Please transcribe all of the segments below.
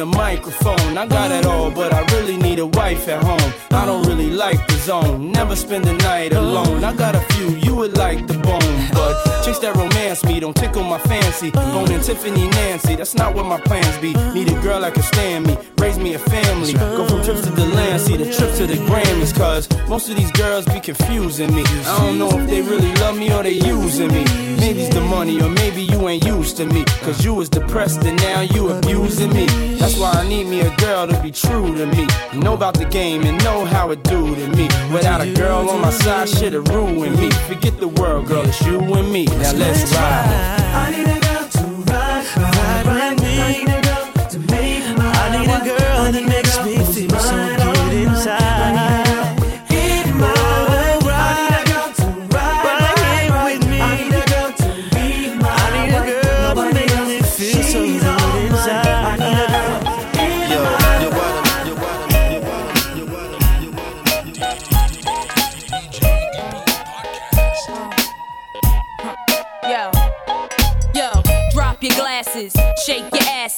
The microphone. I got it all, but I really need a wife at home. I don't really like the zone, never spend the night alone. I got a few you would like the bone, but chase that romance me, don't tickle my fancy. Bone and Tiffany Nancy, that's not what my plans be. Need a girl that can stand me, raise me a family. Go from trips to the land, see the trip to the Grammys, cause most of these girls be confusing me. I don't know if they really love me or they using me. Maybe it's the money, or maybe you ain't used to me. Cause you was depressed and now you abusing me. That's why I need me a girl to be true to me. Know about the game and know how it do to me. Without a girl on my side, shit'll ruin me. Forget the world, girl, it's you and me. Now let's ride. I need a girl to ride, ride, ride with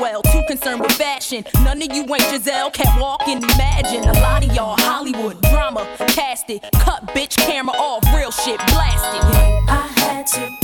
Well, too concerned with fashion. None of you ain't Giselle, can't walk and imagine. A lot of y'all Hollywood drama, cast it. Cut bitch camera off, real shit blasted. I had to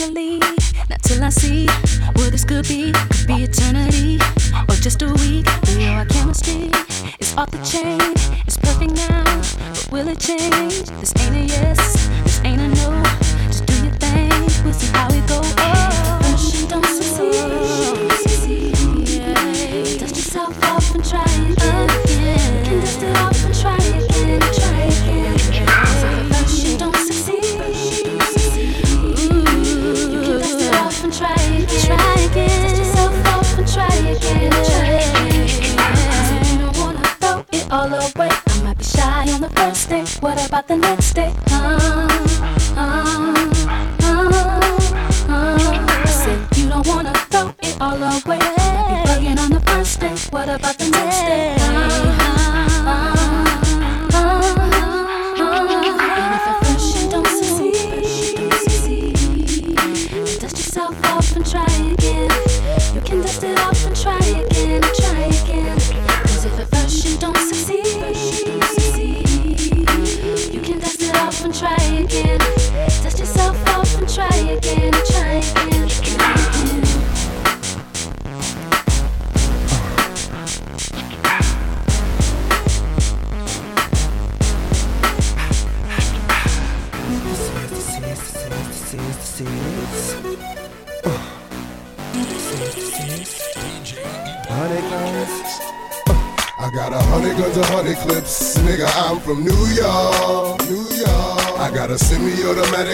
easily.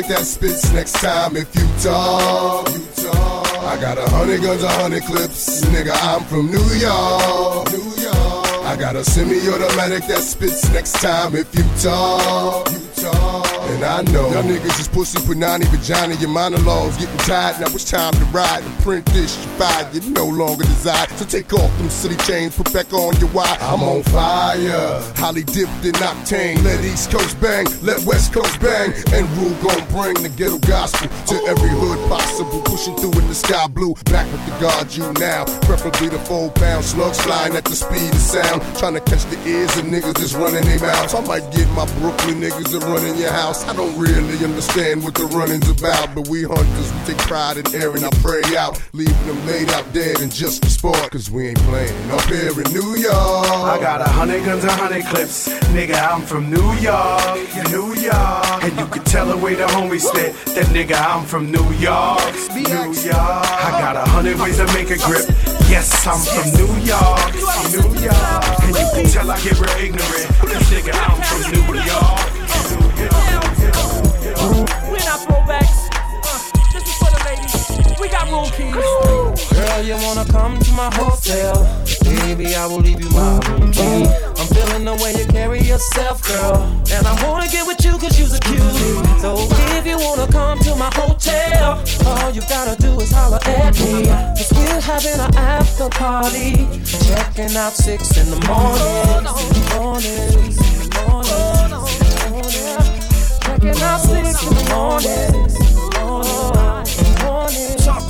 That spits next time if you talk. You talk. I got a hundred guns, a hundred clips. Nigga, I'm from New York, New York. I got a semi-automatic that spits next time if you talk. You talk. And I know y'all niggas is pussy, punani, vagina. Your monologues getting tired. Now it's time to ride and print this. You fired, you no longer desire. So take off them city chains, put back on your wire. I'm on fire, highly dipped in octane. Let East Coast bang, let West Coast bang. And rule gon' bring the ghetto gospel to every hood possible. Pushing through in the sky blue, back with the guard you now. Preferably the four pound slugs flying at the speed of sound. Trying to catch the ears of niggas that's running their mouths. I might get my Brooklyn niggas that run in your house. I don't really understand what the running's about, but we hunters, we take pride in airing our prey out, leaving them laid out dead and just for sport, cause we ain't playing up here in New York. I got a hundred guns, and a hundred clips. Nigga, I'm from New York, New York. And you can tell the way the homies spit. That nigga, I'm from New York, New York. I got a hundred ways to make a grip. Yes, I'm from New York, New York. And you can tell I get real ignorant. Cause nigga, I'm from New York. We're not throwbacks. Uh, this is for the ladies. We got room keys. Girl, you wanna come to my hotel? Baby, I will leave you my room key. I'm feeling the way you carry yourself, girl. And I wanna get with you cause you're a cutie. So if you wanna come to my hotel, all you gotta do is holler at me. Cause we're having an after party. Checking out six in the morning. Morning, morning, morning. Checking out six in the morning.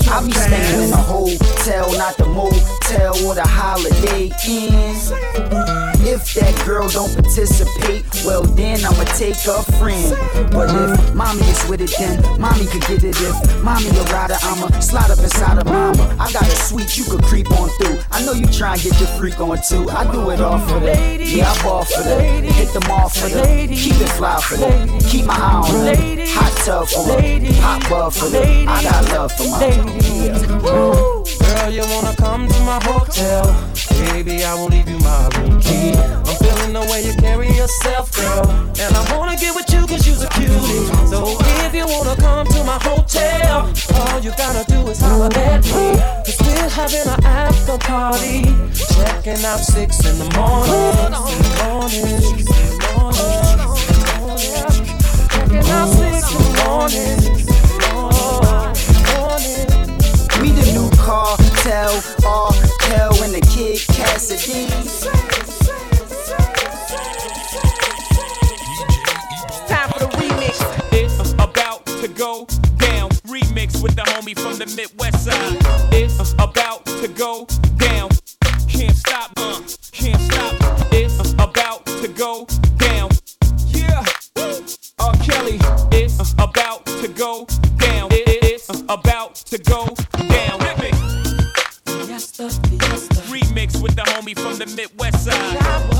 I be staying in a hotel, not the motel or the holiday inn. If that girl don't participate, well then I'ma take a friend. But if mommy is with it, then mommy could get it. If mommy a rider, I'ma slide up inside of mama. I got a suite you could creep on through. I know you try and get your freak on too. I do it all for that. Yeah, I ball for that. Hit them all for that. Keep it fly for that. Keep my eye on her. Hot tub for her. Hot bub for that. I got love for my Girl, you wanna come to my hotel? Baby, I will leave you my key. I'm feeling the way you carry yourself, girl. And I wanna get with you cause you're a cutie. So if you wanna come to my hotel, all you gotta do is holler at me. Cause we're having an after party. Checking out six in the morning. Morning, morning. Checking out six in the morning. We the new cartel, R. Kel and the Kid Cassidy. Go down. Remix with the homie from the Midwest side. It's about to go down. Can't stop, uh, can't stop. It's about to go down. Yeah. R. Kelly. It's about to go down. It's about to go down. Remix with the homie from the Midwest side.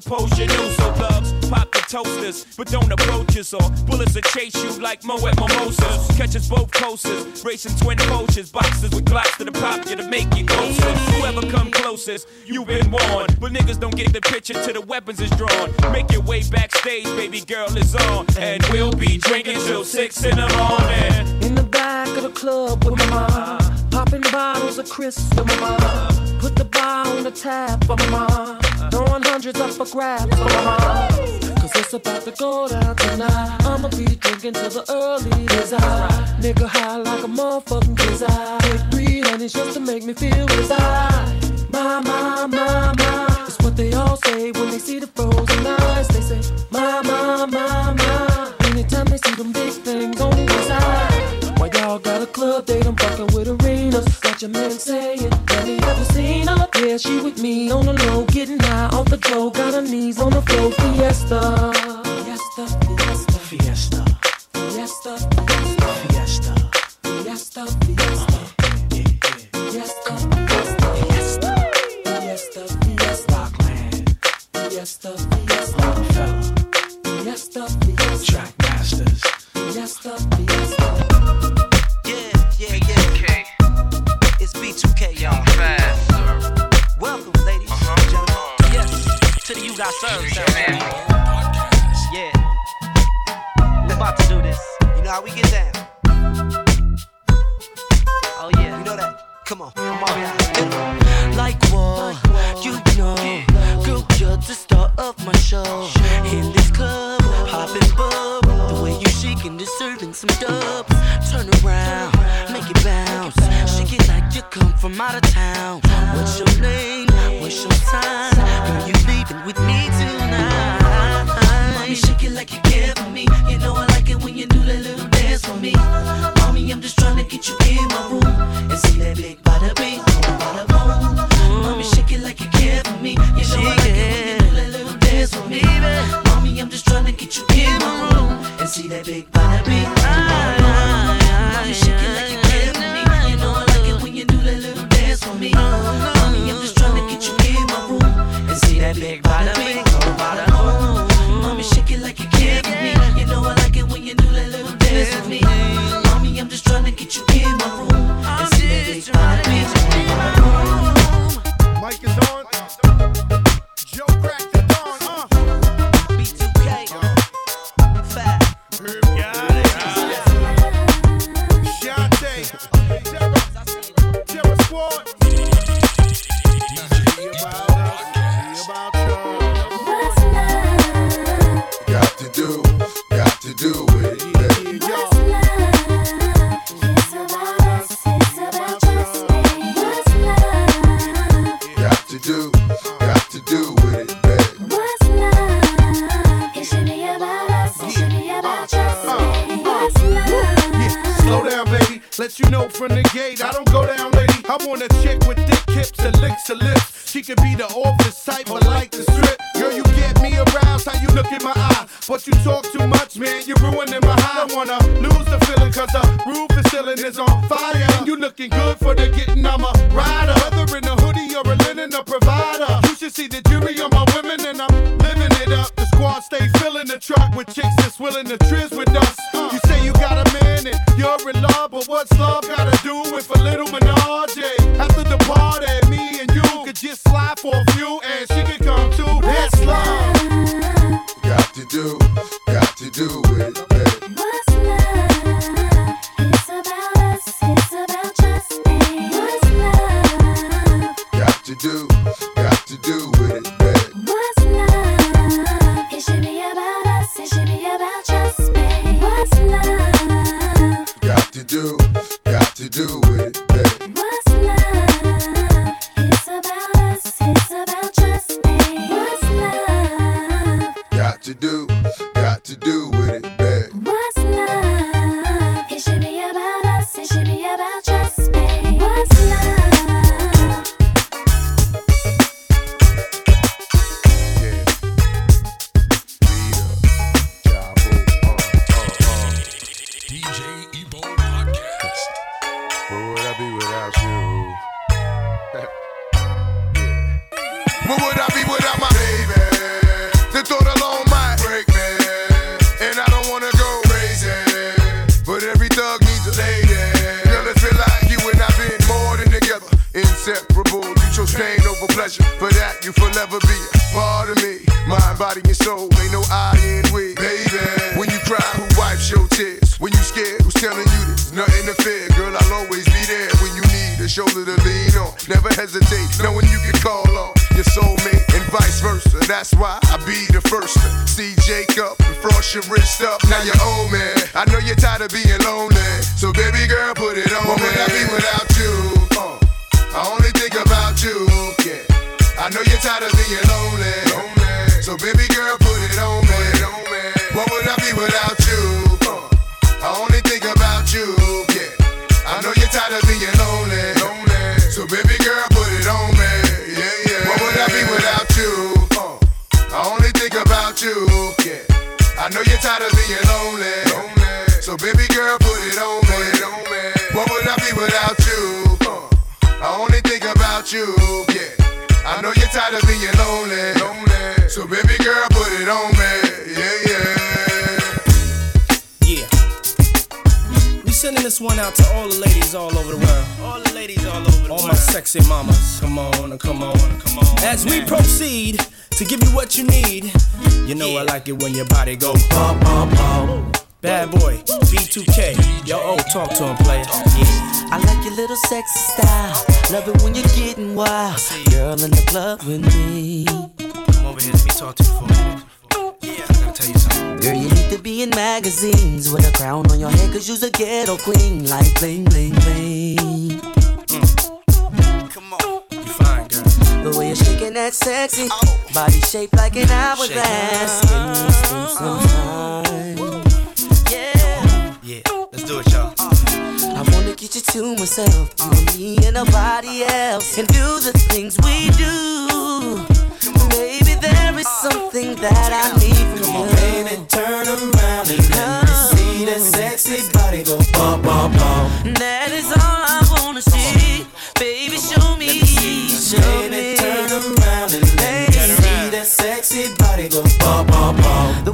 Suppose you knew. So thugs, pop the toasters, but don't approach us. Or bullets will chase you like Moet Mimosas. Catch us both coasters, racing twin poachers. Boxes with glocks to the pop you to make you closer. Whoever come closest, you've been warned. But niggas don't get the picture till the weapons is drawn. Make your way backstage, baby girl is on. And we'll be drinking till six in the morning. In the back of the club with my mom. Uh-huh. Popping bottles of Chris for my mom. Put the bar on the tap for my mom. Hundreds up for grabs mom. Cause it's about to go down tonight. I'ma be drinking till the early days. Nigga high like a motherfucking kiss. Take three honeys just to make me feel as I. My, my, my, my. It's what they all say when they see the frozen eyes. They say, my, my, my, my. Anytime they see them big things on the side. Why y'all got a club date? I'm fucking with arenas. Got your man saying, have you ever seen her? Yeah, she with me on the low, getting high off the dough. Got her knees on the floor. Fiesta. Fiesta, fiesta, fiesta. Fiesta, fiesta, fiesta. Fiesta, fiesta. Fiesta, fiesta, fiesta. Fiesta, fiesta. Rockland. Fiesta, fiesta. Rockefeller. Fiesta, fiesta. Track Masters. Fiesta, fiesta. You Got Served sound. Yeah. We're about to do this. You know how we get down. Oh, yeah. You know that. Come on. I'm already out. Like what? You know, girl, you're the star of my show. In this club, popping bub. The way you shaking, deserving some dubs. Turn around, make it bounce. Shake it like you come from out of town. What's your name? What's your sign? Girl, you leaving with me tonight. Mommy, shake it like you care for me. You know I like it when you do that little dance for me. Mommy, I'm just trying to get you in my room and see that big body bing, bada boom. Mommy, shake it like you care for me. You know I like it when you do that little dance for me. Mommy, I'm just trying to get you in my room and see that big bada bing, Let you know from the gate, I don't go down, lady. I want a chick with thick hips and licks her lips. She could be the office type, but like the strip. Girl, you get me aroused, how you look in my eye. But you talk too much, man, you're ruining my high. I wanna lose the feeling, cause the roof is ceiling is on fire. And you looking good for the getting, I'm a rider. Whether in a hoodie or a linen, a provider. You should see the jury on my women, and I'm living it up. The squad stay filling the truck with chicks that's willing to trizz what's love gotta put it on me. What would I be without you? I only think about you. Yeah. I know you're tired of being lonely. So baby girl, put it on me. Yeah, yeah. Yeah. We sending this one out to all the ladies all over the world. All the ladies all over the all world. All my sexy mamas. Come on, come on, come on. As we proceed to give you what you need, you know I like it when your body go pump, pump, pump. Bad boy, B2K. Yo, oh, talk to him, player. Yeah. I like your little sexy style. Love it when you're getting wild. Girl in the club with me. Come over here, let me talk to you for a minute. Yeah, I gotta tell you something. Girl, you need to be in magazines with a crown on your head, cause you's a ghetto queen, like bling, bling, bling. Mm. Come on, you fine, girl. The way you're shaking that sexy body shaped like an hourglass. You spend some time? Yeah. Yeah, do it, y'all. Uh, I wanna get you to myself, and me and nobody else, and do the things we do. Baby, there is something that I need from you. Baby, turn around and let me see that sexy body go bump, bump, bump. That is all I wanna see. Baby, show me, show me. Baby, turn around and let me see that sexy body go bump, bump, bump.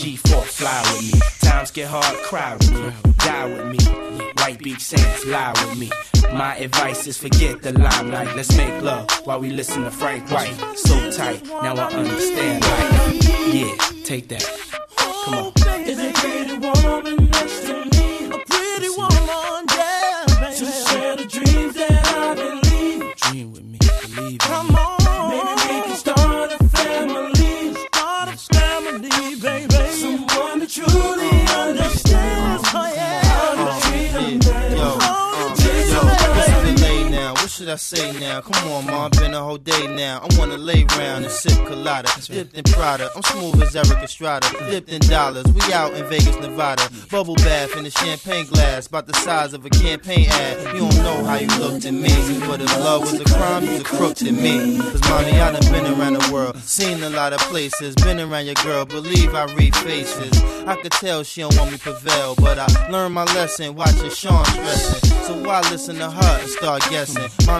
G4 fly with me. Times get hard, cry with me, die with me. White Beach Saints, lie with me. My advice is forget the limelight. Let's make love while we listen to Frank White. So tight, now I understand life. Yeah, take that. Come on. Is a pretty woman next to me? A pretty woman, yeah, baby. To share the dreams that I believe. Dream with me, believe Come on, I say now? Come on, mom, been a whole day now. I wanna lay round and sip colada, dipped in Prada. I'm smooth as Erik Estrada, dipped in dollars. We out in Vegas, Nevada. Bubble bath in a champagne glass, about the size of a campaign ad. You don't know how you looked at me, but if love was a crime, you's a crook to me. Cause mommy, I done been around the world, seen a lot of places, been around your girl. Believe I read faces. I could tell she don't want me prevail, but I learned my lesson watching Sean stressing. So why listen to her and start guessing? Mommy,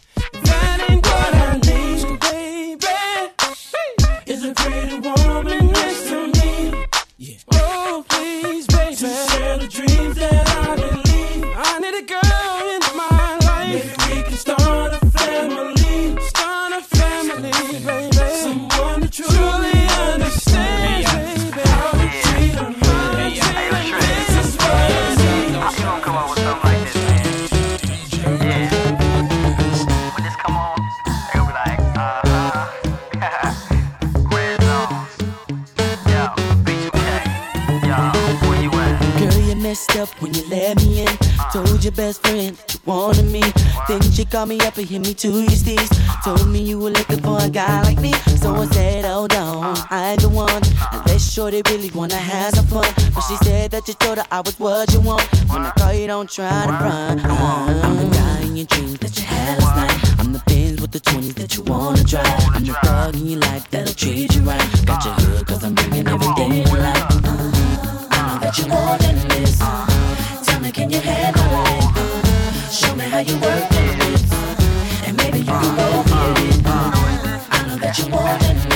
That ain't your best friend. You wanted me. Then she called me up and hit me to your steez. Told me you were looking for a guy like me. So I said, hold on, I ain't the one. Unless shorty really wanna have some fun. But she said that you told her I was what you want. When I call you, don't try to run. I'm the guy in your dreams that you had last night. I'm the Benz with the 20s that you wanna drive. I'm the thug in your life that'll treat you right. Got your hood cause I'm bringing everything to life. Uh, I know that you more than this. Tell me, can you handle how you work it. And maybe you can go get it. I know that you want it.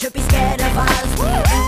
should be scared of us.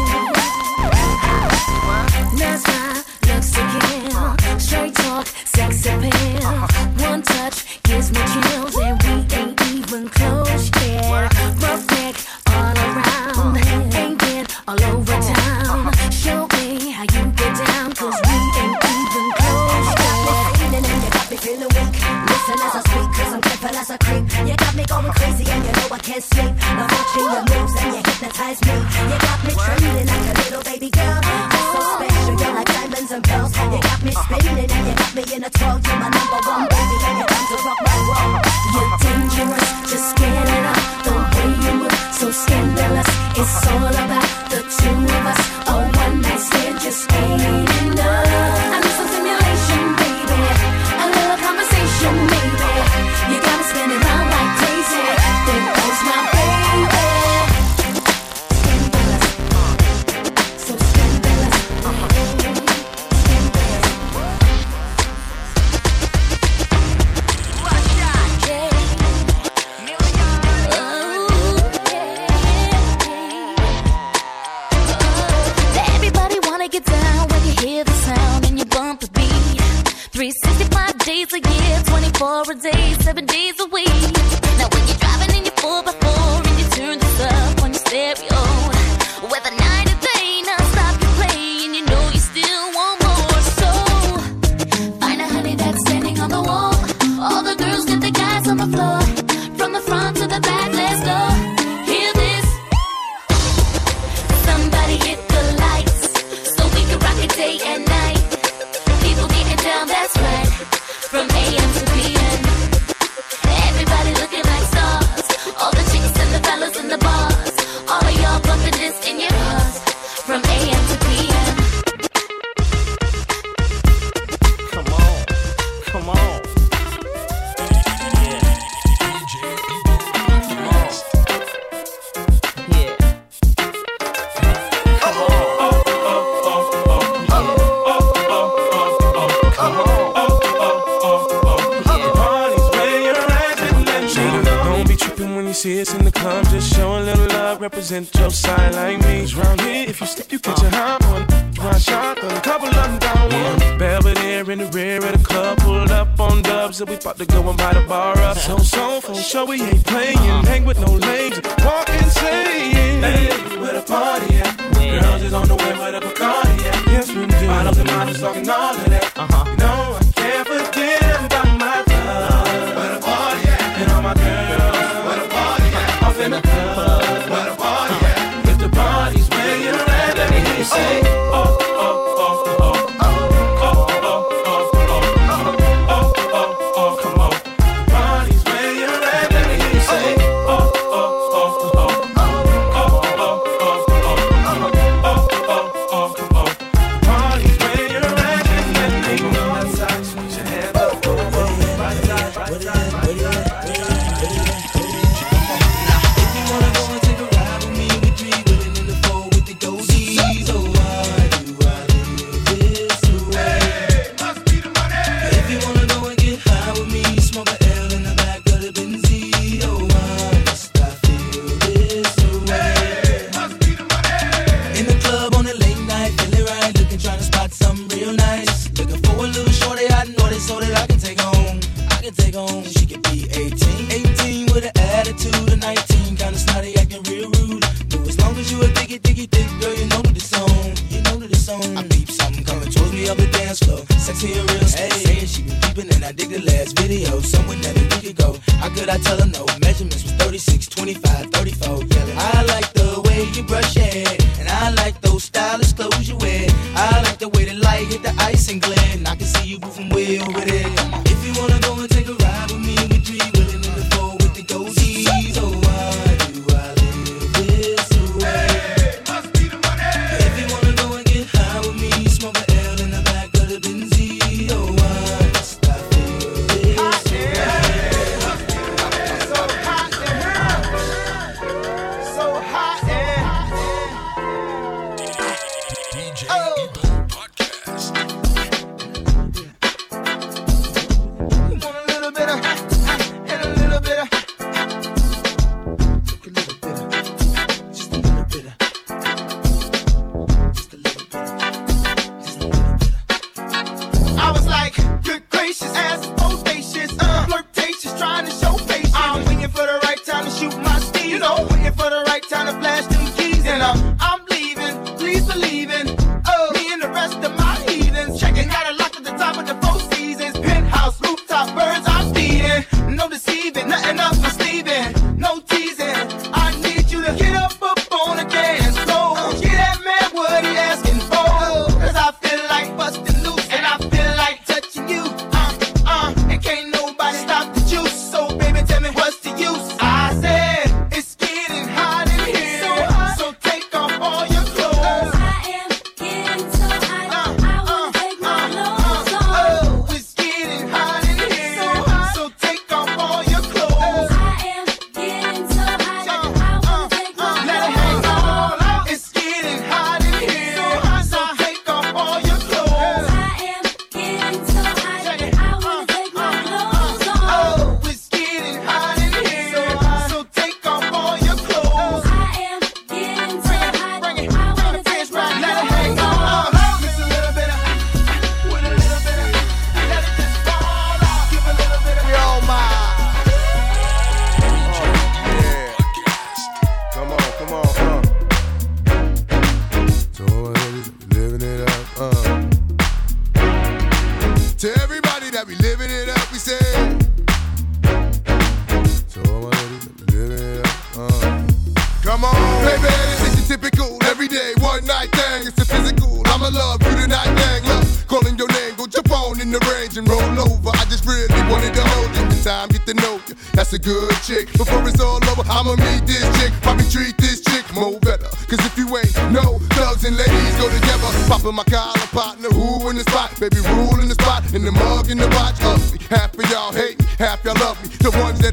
the way the light hit the ice and glint.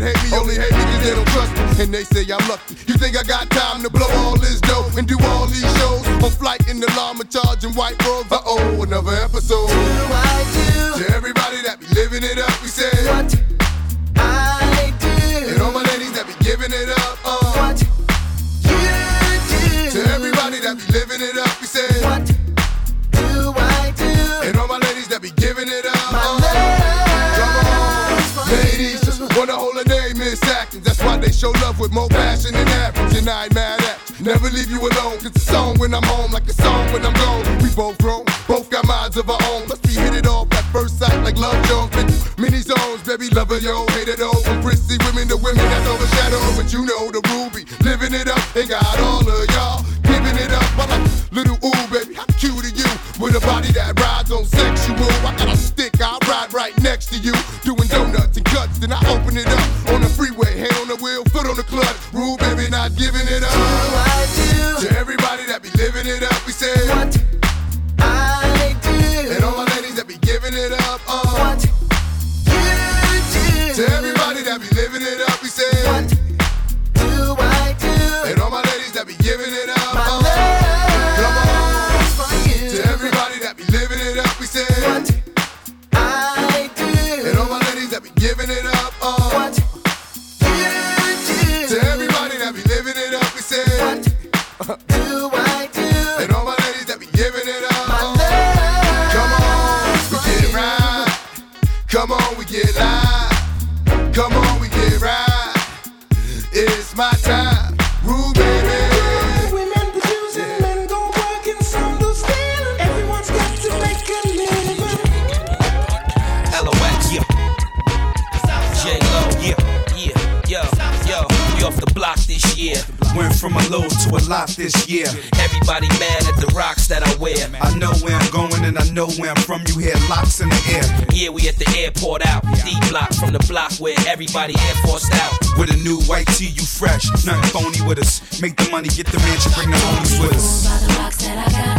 hate me, only hate me cause they don't trust me. And they say I'm lucky. You think I got time to blow all this dough and do all these shows? On flight in the llama charging white robes. Uh oh, another episode. Do I do? To everybody that be living it up, we say. What I do. And all my ladies that be giving it up. Uh, what you do. To everybody that be living it up, we say. What do I do? And all my ladies that be giving it up. Show love with more passion than average, and I ain't mad at. Never leave you alone, cause it's song when I'm home, like a song when I'm gone. We both grown, both got minds of our own. Plus we hit it off at first sight, like love Jones. Many zones, baby, lover yo, hate it all. From prissy women to women that's overshadowed, but you know the ruby, living it up, and got all of y'all giving it up. I like little ooh, baby, how cute are you? With a body that rides on sexual. I got a stick, I'll ride right next to you. Doing donuts and cuts, then I open it up giving it up. To everybody that be living it up, we say what I do. And all my ladies that be giving it up, uh. What you do. To everybody that be living it up, we say what do I do? And all my ladies that be giving it up, uh. Come on. To everybody that be living it up, we say what I do. And all my ladies that be giving it up, this year. Everybody mad at the rocks that I wear. I know where I'm going and I know where I'm from. You hear locks in the air. Yeah, we at the airport out. D block from the block where everybody air forced out. With a new white tee, you fresh. Nothing phony with us. Make the money, get the mansion, bring the homies with us.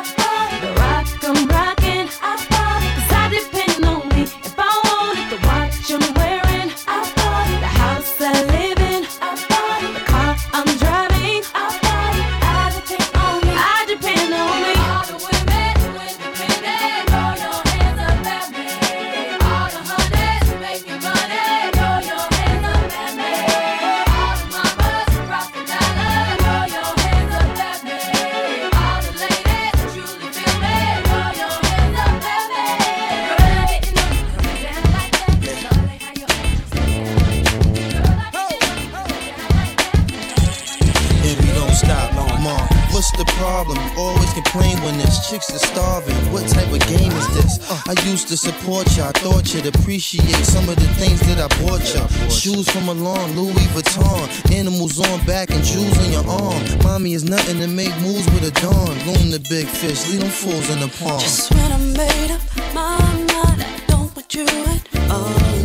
chicks are starving. What type of game is this? I used to support you. I thought you'd appreciate some of the things that I bought you. Shoes from a Milan, Louis Vuitton. Animals on back and jewels on your arm. Mommy is nothing to make moves with a dawn. Loom the big fish, leave them fools in the pond. Just when I made up my mind, I don't want you at all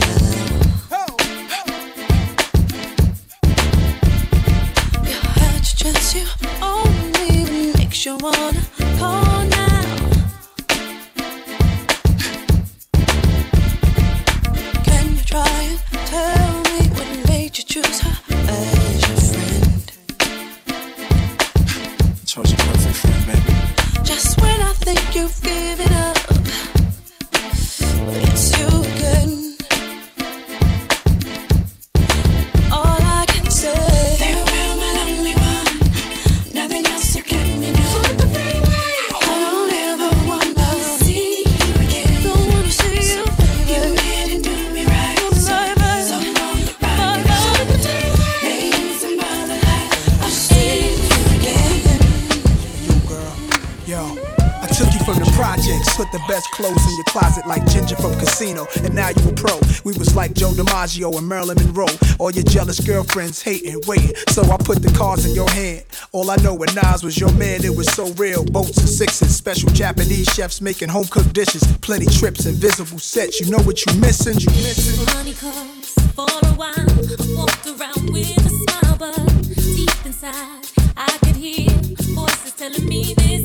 you only makes you wanna Joe and Marilyn Monroe. All your jealous girlfriends hating, waiting. So I put the cards in your hand. All I know when Nas was your man, it was so real. Boats and sixes, special Japanese chefs making home cooked dishes. Plenty trips, invisible sets. You know what you missing? You missing? Money comes for a while. I walked around with a smile, but deep inside, I could hear voices telling me this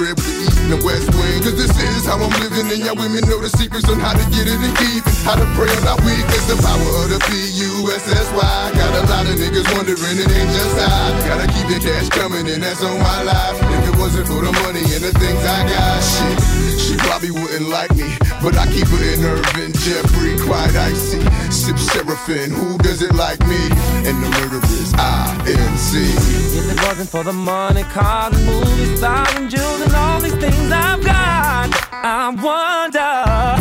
crib the east and the west wing. Cause this is how I'm living, and y'all women know the secrets on how to get it and keep it. How to pray on our weakness, the power of the P-U-S-S-Y. Got a lot of niggas wondering, it ain't just I. Gotta keep the cash coming, and that's on my life. If it wasn't for the money and the things I got, shit, she probably wouldn't like me. But I keep her in Irvin, Jeffrey, quite icy. Sip Seraphim, who does it like me? And the murderers, I-N-C. If it wasn't for the money, cars and movies, stars and jewels and all these things I've got, I wonder,